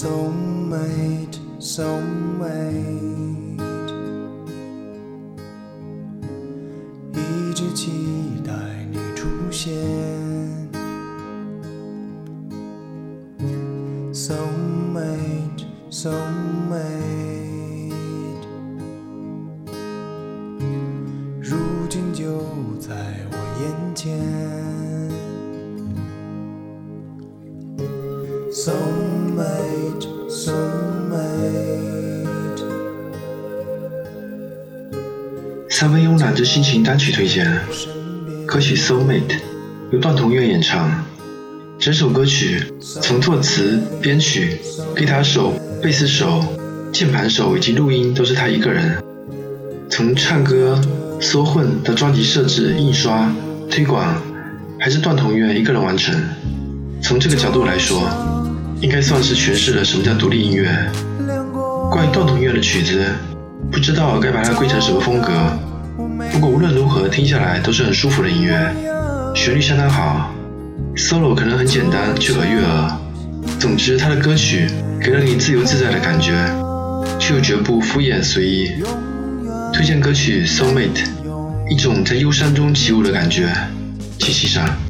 Soulmate, soulmate，一直期待你出现。Soulmate, soulmate，如今就在我眼前。Soulmate, soulmate，三分慵懒之心情单曲推荐，歌曲《Soulmate》由段同学演唱。整首歌曲从作词、编曲、吉他手、贝斯手、键盘手以及录音都是他一个人。从唱歌、缩混到专辑设置、印刷、推广，还是段同学一个人完成。从这个角度来说，应该算是诠释了什么叫独立音乐。关于断头音乐的曲子，不知道该把它归成什么风格。不过无论如何，听下来都是很舒服的音乐，旋律相当好，solo 可能很简单却很悦耳。总之，他的歌曲给了你自由自在的感觉，却又绝不敷衍随意。推荐歌曲《Soulmate》，一种在忧伤中起舞的感觉，请欣赏。